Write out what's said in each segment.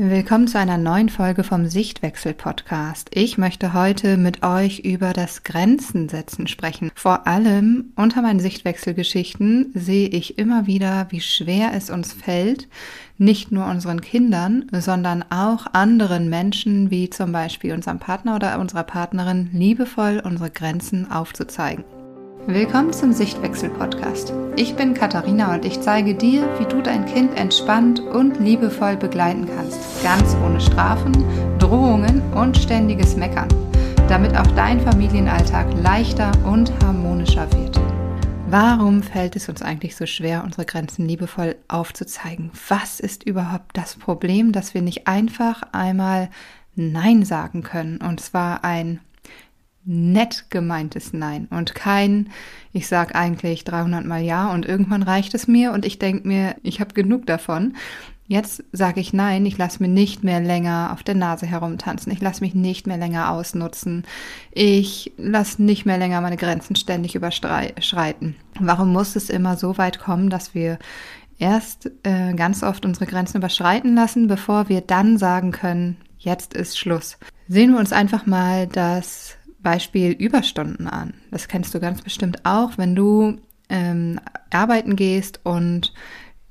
Willkommen zu einer neuen Folge vom Sichtwechsel Podcast. Ich möchte heute mit euch über das Grenzen setzen sprechen. Vor allem unter meinen Sichtwechselgeschichten sehe ich immer wieder, wie schwer es uns fällt, nicht nur unseren Kindern, sondern auch anderen Menschen, wie zum Beispiel unserem Partner oder unserer Partnerin, liebevoll unsere Grenzen aufzuzeigen. Willkommen zum Sichtwechsel-Podcast. Ich bin Katharina und ich zeige dir, wie du dein Kind entspannt und liebevoll begleiten kannst. Ganz ohne Strafen, Drohungen und ständiges Meckern. Damit auch dein Familienalltag leichter und harmonischer wird. Warum fällt es uns eigentlich so schwer, unsere Grenzen liebevoll aufzuzeigen? Was ist überhaupt das Problem, dass wir nicht einfach einmal Nein sagen können? Und zwar ein nett gemeintes Nein und kein, ich sag eigentlich 300 mal Ja und irgendwann reicht es mir und ich denke mir, ich habe genug davon. Jetzt sage ich Nein, ich lasse mir nicht mehr länger auf der Nase herumtanzen, ich lasse mich nicht mehr länger ausnutzen, ich lasse nicht mehr länger meine Grenzen ständig überschreiten. Warum muss es immer so weit kommen, dass wir erst äh, ganz oft unsere Grenzen überschreiten lassen, bevor wir dann sagen können, jetzt ist Schluss? Sehen wir uns einfach mal das Beispiel Überstunden an. Das kennst du ganz bestimmt auch, wenn du ähm, arbeiten gehst und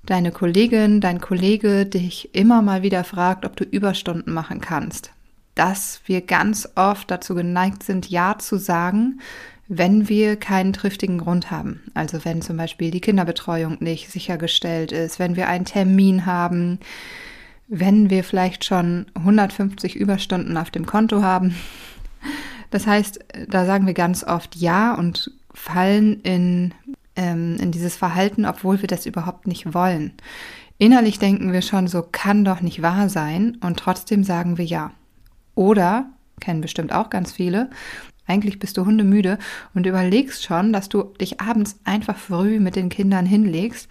deine Kollegin, dein Kollege dich immer mal wieder fragt, ob du Überstunden machen kannst. Dass wir ganz oft dazu geneigt sind, Ja zu sagen, wenn wir keinen triftigen Grund haben. Also wenn zum Beispiel die Kinderbetreuung nicht sichergestellt ist, wenn wir einen Termin haben, wenn wir vielleicht schon 150 Überstunden auf dem Konto haben das heißt, da sagen wir ganz oft Ja und fallen in, ähm, in dieses Verhalten, obwohl wir das überhaupt nicht wollen. Innerlich denken wir schon, so kann doch nicht wahr sein und trotzdem sagen wir Ja. Oder, kennen bestimmt auch ganz viele, eigentlich bist du hundemüde und überlegst schon, dass du dich abends einfach früh mit den Kindern hinlegst.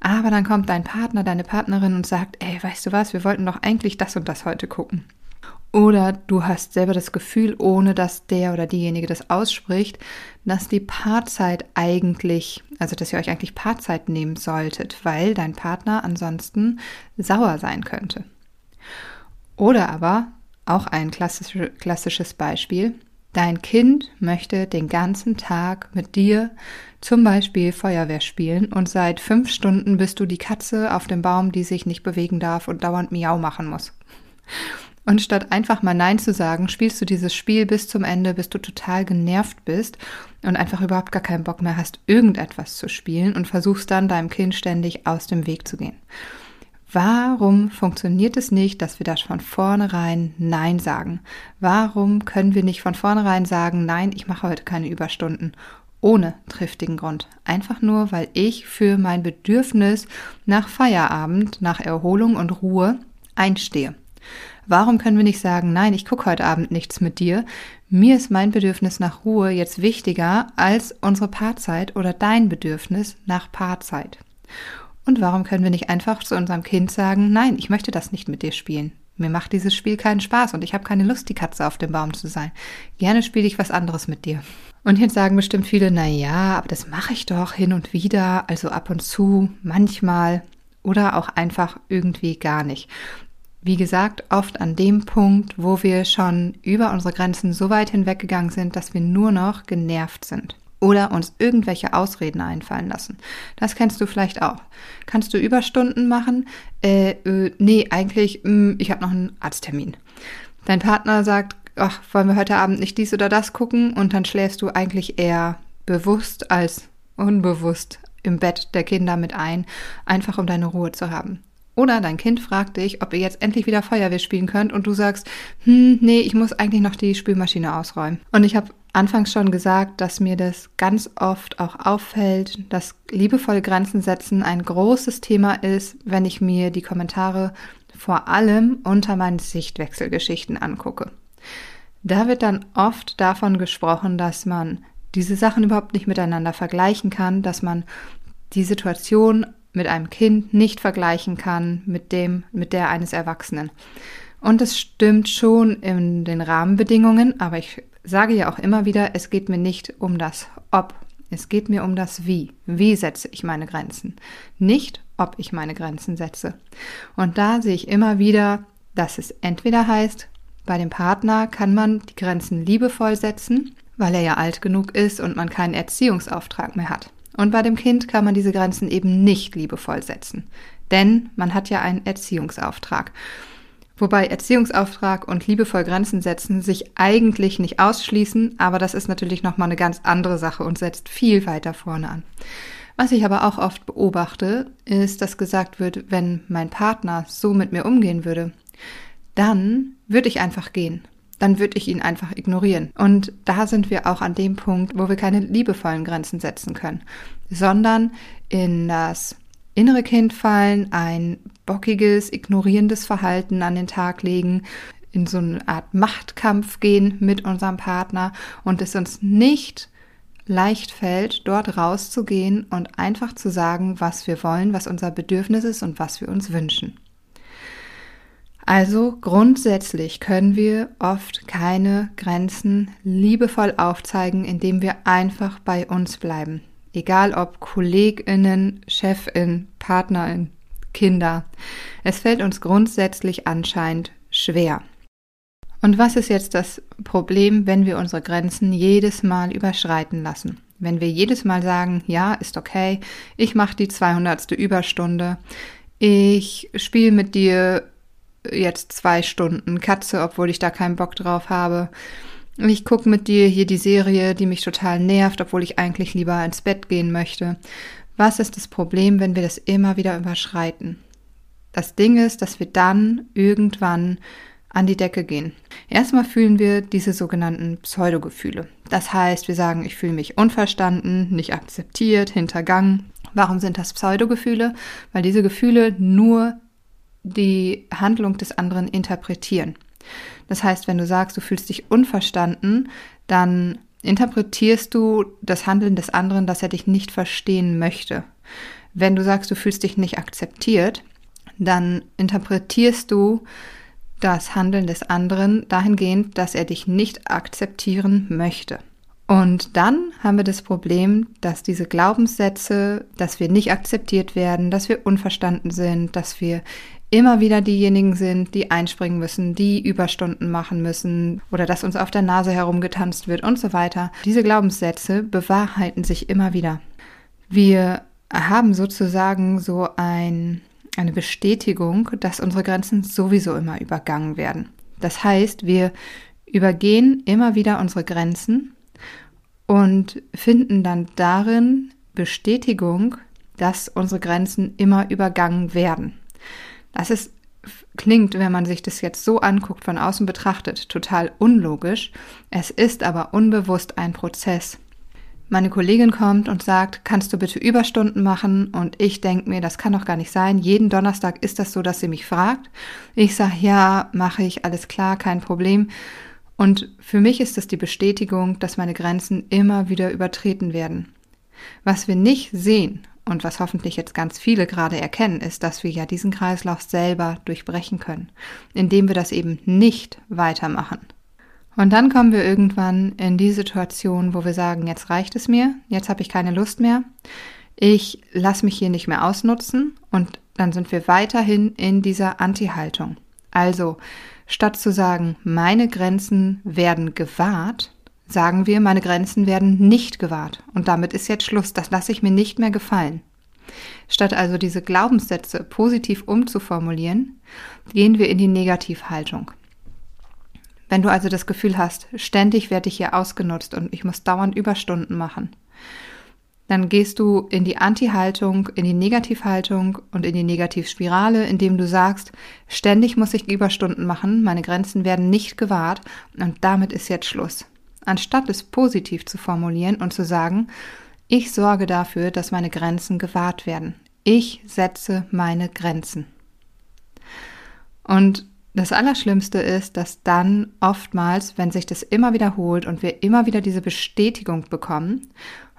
Aber dann kommt dein Partner, deine Partnerin und sagt, ey, weißt du was, wir wollten doch eigentlich das und das heute gucken. Oder du hast selber das Gefühl, ohne dass der oder diejenige das ausspricht, dass die Paarzeit eigentlich, also dass ihr euch eigentlich Paarzeit nehmen solltet, weil dein Partner ansonsten sauer sein könnte. Oder aber, auch ein klassisch, klassisches Beispiel, dein Kind möchte den ganzen Tag mit dir zum Beispiel Feuerwehr spielen und seit fünf Stunden bist du die Katze auf dem Baum, die sich nicht bewegen darf und dauernd Miau machen muss. Und statt einfach mal Nein zu sagen, spielst du dieses Spiel bis zum Ende, bis du total genervt bist und einfach überhaupt gar keinen Bock mehr hast, irgendetwas zu spielen und versuchst dann deinem Kind ständig aus dem Weg zu gehen. Warum funktioniert es nicht, dass wir das von vornherein Nein sagen? Warum können wir nicht von vornherein sagen, nein, ich mache heute keine Überstunden? Ohne triftigen Grund. Einfach nur, weil ich für mein Bedürfnis nach Feierabend, nach Erholung und Ruhe einstehe. Warum können wir nicht sagen, nein, ich gucke heute Abend nichts mit dir. Mir ist mein Bedürfnis nach Ruhe jetzt wichtiger als unsere Paarzeit oder dein Bedürfnis nach Paarzeit. Und warum können wir nicht einfach zu unserem Kind sagen, nein, ich möchte das nicht mit dir spielen. Mir macht dieses Spiel keinen Spaß und ich habe keine Lust, die Katze auf dem Baum zu sein. Gerne spiele ich was anderes mit dir. Und jetzt sagen bestimmt viele, na ja, aber das mache ich doch hin und wieder, also ab und zu, manchmal oder auch einfach irgendwie gar nicht wie gesagt, oft an dem Punkt, wo wir schon über unsere Grenzen so weit hinweggegangen sind, dass wir nur noch genervt sind oder uns irgendwelche Ausreden einfallen lassen. Das kennst du vielleicht auch. Kannst du Überstunden machen? Äh, äh nee, eigentlich, mh, hm, ich habe noch einen Arzttermin. Dein Partner sagt, ach, wollen wir heute Abend nicht dies oder das gucken? Und dann schläfst du eigentlich eher bewusst als unbewusst im Bett der Kinder mit ein, einfach um deine Ruhe zu haben. Oder dein Kind fragt dich, ob ihr jetzt endlich wieder Feuerwehr spielen könnt und du sagst, hm, nee, ich muss eigentlich noch die Spülmaschine ausräumen. Und ich habe anfangs schon gesagt, dass mir das ganz oft auch auffällt, dass liebevolle Grenzen setzen ein großes Thema ist, wenn ich mir die Kommentare vor allem unter meinen Sichtwechselgeschichten angucke. Da wird dann oft davon gesprochen, dass man diese Sachen überhaupt nicht miteinander vergleichen kann, dass man die Situation mit einem Kind nicht vergleichen kann mit dem, mit der eines Erwachsenen. Und es stimmt schon in den Rahmenbedingungen, aber ich sage ja auch immer wieder, es geht mir nicht um das Ob, es geht mir um das Wie. Wie setze ich meine Grenzen? Nicht, ob ich meine Grenzen setze. Und da sehe ich immer wieder, dass es entweder heißt, bei dem Partner kann man die Grenzen liebevoll setzen, weil er ja alt genug ist und man keinen Erziehungsauftrag mehr hat. Und bei dem Kind kann man diese Grenzen eben nicht liebevoll setzen, denn man hat ja einen Erziehungsauftrag. Wobei Erziehungsauftrag und liebevoll Grenzen setzen sich eigentlich nicht ausschließen, aber das ist natürlich nochmal eine ganz andere Sache und setzt viel weiter vorne an. Was ich aber auch oft beobachte, ist, dass gesagt wird, wenn mein Partner so mit mir umgehen würde, dann würde ich einfach gehen. Dann würde ich ihn einfach ignorieren. Und da sind wir auch an dem Punkt, wo wir keine liebevollen Grenzen setzen können, sondern in das innere Kind fallen, ein bockiges, ignorierendes Verhalten an den Tag legen, in so eine Art Machtkampf gehen mit unserem Partner und es uns nicht leicht fällt, dort rauszugehen und einfach zu sagen, was wir wollen, was unser Bedürfnis ist und was wir uns wünschen. Also grundsätzlich können wir oft keine Grenzen liebevoll aufzeigen, indem wir einfach bei uns bleiben. Egal ob Kolleginnen, Chefin, Partnerin, Kinder. Es fällt uns grundsätzlich anscheinend schwer. Und was ist jetzt das Problem, wenn wir unsere Grenzen jedes Mal überschreiten lassen? Wenn wir jedes Mal sagen, ja, ist okay, ich mache die 200. Überstunde, ich spiele mit dir jetzt zwei Stunden Katze, obwohl ich da keinen Bock drauf habe. Ich gucke mit dir hier die Serie, die mich total nervt, obwohl ich eigentlich lieber ins Bett gehen möchte. Was ist das Problem, wenn wir das immer wieder überschreiten? Das Ding ist, dass wir dann irgendwann an die Decke gehen. Erstmal fühlen wir diese sogenannten Pseudogefühle. Das heißt, wir sagen, ich fühle mich unverstanden, nicht akzeptiert, hintergangen. Warum sind das Pseudogefühle? Weil diese Gefühle nur die Handlung des anderen interpretieren. Das heißt, wenn du sagst, du fühlst dich unverstanden, dann interpretierst du das Handeln des anderen, dass er dich nicht verstehen möchte. Wenn du sagst, du fühlst dich nicht akzeptiert, dann interpretierst du das Handeln des anderen dahingehend, dass er dich nicht akzeptieren möchte. Und dann haben wir das Problem, dass diese Glaubenssätze, dass wir nicht akzeptiert werden, dass wir unverstanden sind, dass wir immer wieder diejenigen sind, die einspringen müssen, die Überstunden machen müssen oder dass uns auf der Nase herumgetanzt wird und so weiter. Diese Glaubenssätze bewahrheiten sich immer wieder. Wir haben sozusagen so ein, eine Bestätigung, dass unsere Grenzen sowieso immer übergangen werden. Das heißt, wir übergehen immer wieder unsere Grenzen und finden dann darin Bestätigung, dass unsere Grenzen immer übergangen werden. Das ist, klingt, wenn man sich das jetzt so anguckt, von außen betrachtet, total unlogisch. Es ist aber unbewusst ein Prozess. Meine Kollegin kommt und sagt, kannst du bitte Überstunden machen? Und ich denke mir, das kann doch gar nicht sein. Jeden Donnerstag ist das so, dass sie mich fragt. Ich sage, ja, mache ich, alles klar, kein Problem. Und für mich ist das die Bestätigung, dass meine Grenzen immer wieder übertreten werden. Was wir nicht sehen und was hoffentlich jetzt ganz viele gerade erkennen, ist, dass wir ja diesen Kreislauf selber durchbrechen können, indem wir das eben nicht weitermachen. Und dann kommen wir irgendwann in die Situation, wo wir sagen, jetzt reicht es mir, jetzt habe ich keine Lust mehr, ich lasse mich hier nicht mehr ausnutzen und dann sind wir weiterhin in dieser Anti-Haltung. Also, statt zu sagen, meine Grenzen werden gewahrt, sagen wir, meine Grenzen werden nicht gewahrt. Und damit ist jetzt Schluss. Das lasse ich mir nicht mehr gefallen. Statt also diese Glaubenssätze positiv umzuformulieren, gehen wir in die Negativhaltung. Wenn du also das Gefühl hast, ständig werde ich hier ausgenutzt und ich muss dauernd Überstunden machen, dann gehst du in die Anti-Haltung, in die Negativhaltung und in die Negativspirale, indem du sagst, ständig muss ich Überstunden machen, meine Grenzen werden nicht gewahrt und damit ist jetzt Schluss anstatt es positiv zu formulieren und zu sagen, ich sorge dafür, dass meine Grenzen gewahrt werden. Ich setze meine Grenzen. Und das Allerschlimmste ist, dass dann oftmals, wenn sich das immer wiederholt und wir immer wieder diese Bestätigung bekommen,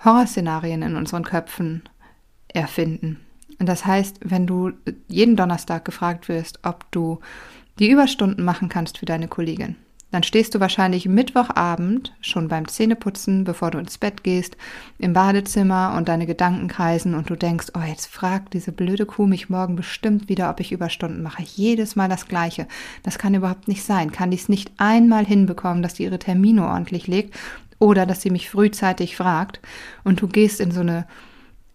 Horrorszenarien in unseren Köpfen erfinden. Und das heißt, wenn du jeden Donnerstag gefragt wirst, ob du die Überstunden machen kannst für deine Kollegin, dann stehst du wahrscheinlich Mittwochabend schon beim Zähneputzen, bevor du ins Bett gehst, im Badezimmer und deine Gedanken kreisen und du denkst, oh, jetzt fragt diese blöde Kuh mich morgen bestimmt wieder, ob ich Überstunden mache. Jedes Mal das Gleiche. Das kann überhaupt nicht sein. Kann dies nicht einmal hinbekommen, dass die ihre Termine ordentlich legt oder dass sie mich frühzeitig fragt und du gehst in so eine,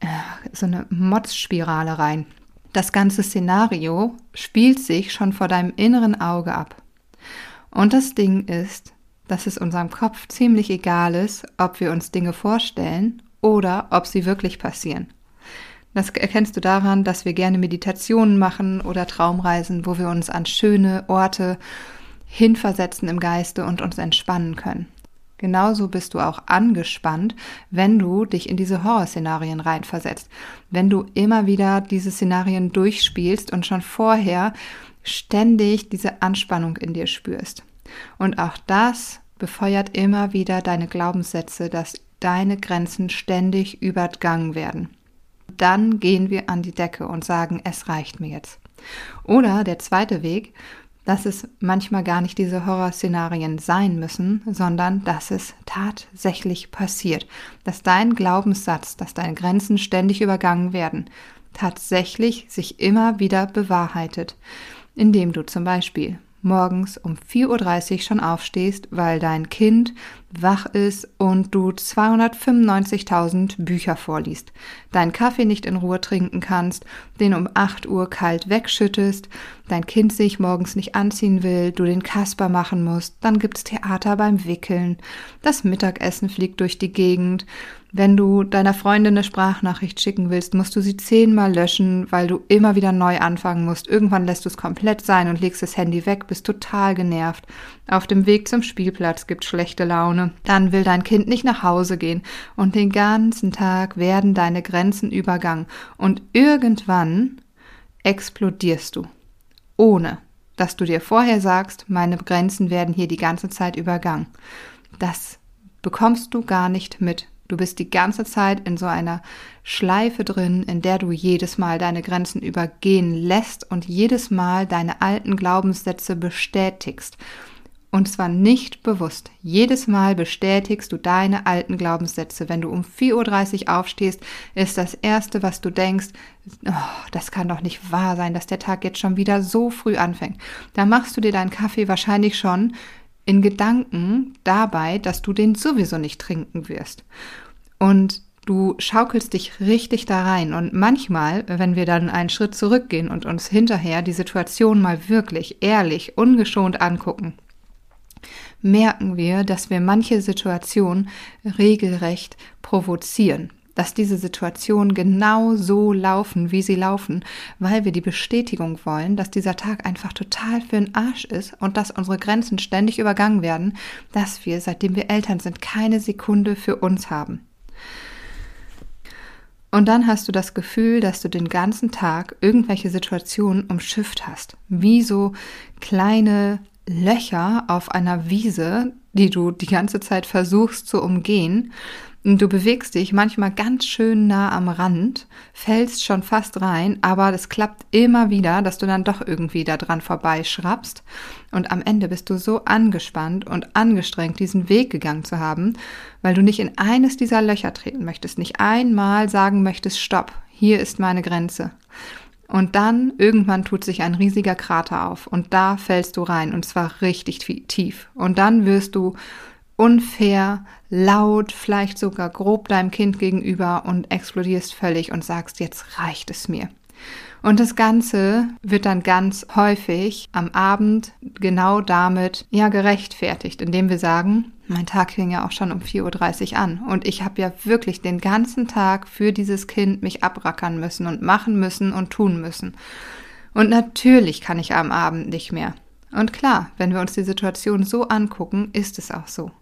äh, so eine Motzspirale rein. Das ganze Szenario spielt sich schon vor deinem inneren Auge ab. Und das Ding ist, dass es unserem Kopf ziemlich egal ist, ob wir uns Dinge vorstellen oder ob sie wirklich passieren. Das erkennst du daran, dass wir gerne Meditationen machen oder Traumreisen, wo wir uns an schöne Orte hinversetzen im Geiste und uns entspannen können. Genauso bist du auch angespannt, wenn du dich in diese Horrorszenarien reinversetzt. Wenn du immer wieder diese Szenarien durchspielst und schon vorher ständig diese Anspannung in dir spürst. Und auch das befeuert immer wieder deine Glaubenssätze, dass deine Grenzen ständig übergangen werden. Dann gehen wir an die Decke und sagen, es reicht mir jetzt. Oder der zweite Weg, dass es manchmal gar nicht diese Horrorszenarien sein müssen, sondern dass es tatsächlich passiert, dass dein Glaubenssatz, dass deine Grenzen ständig übergangen werden, tatsächlich sich immer wieder bewahrheitet indem du zum Beispiel morgens um 4.30 Uhr schon aufstehst, weil dein Kind wach ist und du 295.000 Bücher vorliest, deinen Kaffee nicht in Ruhe trinken kannst, den um 8 Uhr kalt wegschüttest, dein Kind sich morgens nicht anziehen will, du den Kasper machen musst, dann gibt's Theater beim Wickeln, das Mittagessen fliegt durch die Gegend, wenn du deiner Freundin eine Sprachnachricht schicken willst, musst du sie zehnmal löschen, weil du immer wieder neu anfangen musst. Irgendwann lässt du es komplett sein und legst das Handy weg, bist total genervt. Auf dem Weg zum Spielplatz gibt schlechte Laune. Dann will dein Kind nicht nach Hause gehen und den ganzen Tag werden deine Grenzen übergangen und irgendwann explodierst du. Ohne dass du dir vorher sagst, meine Grenzen werden hier die ganze Zeit übergangen. Das bekommst du gar nicht mit. Du bist die ganze Zeit in so einer Schleife drin, in der du jedes Mal deine Grenzen übergehen lässt und jedes Mal deine alten Glaubenssätze bestätigst. Und zwar nicht bewusst. Jedes Mal bestätigst du deine alten Glaubenssätze. Wenn du um 4.30 Uhr aufstehst, ist das Erste, was du denkst, oh, das kann doch nicht wahr sein, dass der Tag jetzt schon wieder so früh anfängt. Da machst du dir deinen Kaffee wahrscheinlich schon in Gedanken dabei, dass du den sowieso nicht trinken wirst. Und du schaukelst dich richtig da rein. Und manchmal, wenn wir dann einen Schritt zurückgehen und uns hinterher die Situation mal wirklich ehrlich, ungeschont angucken, merken wir, dass wir manche Situationen regelrecht provozieren dass diese Situationen genau so laufen, wie sie laufen, weil wir die Bestätigung wollen, dass dieser Tag einfach total für den Arsch ist und dass unsere Grenzen ständig übergangen werden, dass wir, seitdem wir Eltern sind, keine Sekunde für uns haben. Und dann hast du das Gefühl, dass du den ganzen Tag irgendwelche Situationen umschifft hast, wie so kleine Löcher auf einer Wiese, die du die ganze Zeit versuchst zu umgehen Du bewegst dich manchmal ganz schön nah am Rand, fällst schon fast rein, aber das klappt immer wieder, dass du dann doch irgendwie da dran vorbeischrappst. Und am Ende bist du so angespannt und angestrengt, diesen Weg gegangen zu haben, weil du nicht in eines dieser Löcher treten möchtest, nicht einmal sagen möchtest, stopp, hier ist meine Grenze. Und dann irgendwann tut sich ein riesiger Krater auf und da fällst du rein und zwar richtig tief. Und dann wirst du unfair, laut, vielleicht sogar grob deinem Kind gegenüber und explodierst völlig und sagst, jetzt reicht es mir. Und das Ganze wird dann ganz häufig am Abend genau damit ja gerechtfertigt, indem wir sagen, mein Tag fing ja auch schon um 4.30 Uhr an und ich habe ja wirklich den ganzen Tag für dieses Kind mich abrackern müssen und machen müssen und tun müssen. Und natürlich kann ich am Abend nicht mehr. Und klar, wenn wir uns die Situation so angucken, ist es auch so.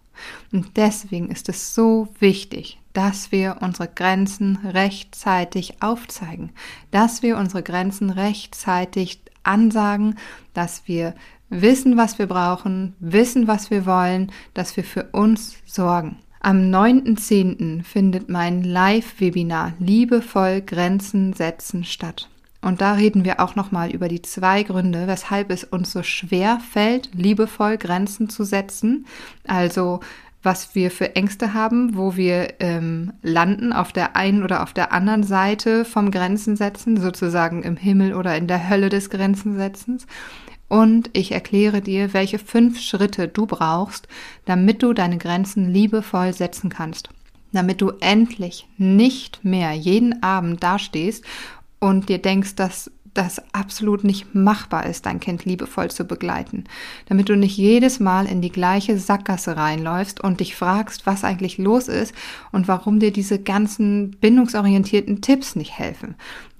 Und deswegen ist es so wichtig, dass wir unsere Grenzen rechtzeitig aufzeigen, dass wir unsere Grenzen rechtzeitig ansagen, dass wir wissen, was wir brauchen, wissen, was wir wollen, dass wir für uns sorgen. Am 9.10. findet mein Live-Webinar Liebevoll Grenzen setzen statt. Und da reden wir auch nochmal über die zwei Gründe, weshalb es uns so schwer fällt, liebevoll Grenzen zu setzen. Also was wir für Ängste haben, wo wir ähm, landen auf der einen oder auf der anderen Seite vom Grenzen setzen, sozusagen im Himmel oder in der Hölle des Grenzensetzens. Und ich erkläre dir, welche fünf Schritte du brauchst, damit du deine Grenzen liebevoll setzen kannst. Damit du endlich nicht mehr jeden Abend dastehst und dir denkst, dass das absolut nicht machbar ist, dein Kind liebevoll zu begleiten, damit du nicht jedes Mal in die gleiche Sackgasse reinläufst und dich fragst, was eigentlich los ist und warum dir diese ganzen bindungsorientierten Tipps nicht helfen,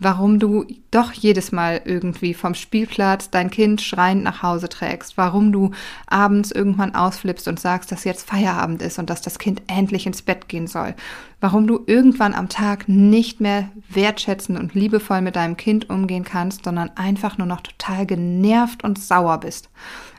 warum du doch jedes Mal irgendwie vom Spielplatz dein Kind schreiend nach Hause trägst, warum du abends irgendwann ausflippst und sagst, dass jetzt Feierabend ist und dass das Kind endlich ins Bett gehen soll, warum du irgendwann am Tag nicht mehr wertschätzend und liebevoll mit deinem Kind umgehen kannst, sondern einfach nur noch total genervt und sauer bist.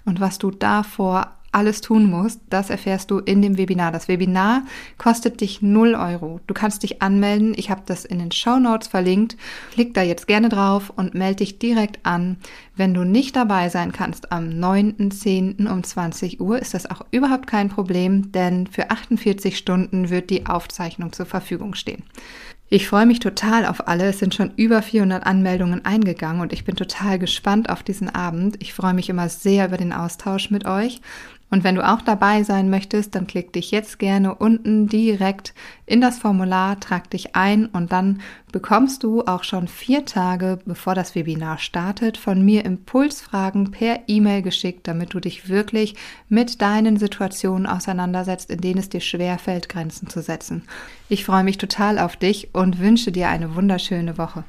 Und was du davor alles tun musst, das erfährst du in dem Webinar. Das Webinar kostet dich 0 Euro. Du kannst dich anmelden. Ich habe das in den Show Notes verlinkt. Klick da jetzt gerne drauf und melde dich direkt an. Wenn du nicht dabei sein kannst am 9.10. um 20 Uhr, ist das auch überhaupt kein Problem, denn für 48 Stunden wird die Aufzeichnung zur Verfügung stehen. Ich freue mich total auf alle. Es sind schon über 400 Anmeldungen eingegangen und ich bin total gespannt auf diesen Abend. Ich freue mich immer sehr über den Austausch mit euch und wenn du auch dabei sein möchtest, dann klick dich jetzt gerne unten direkt in das Formular, trag dich ein und dann bekommst du auch schon vier Tage, bevor das Webinar startet, von mir Impulsfragen per E-Mail geschickt, damit du dich wirklich mit deinen Situationen auseinandersetzt, in denen es dir schwerfällt, Grenzen zu setzen. Ich freue mich total auf dich und wünsche dir eine wunderschöne Woche.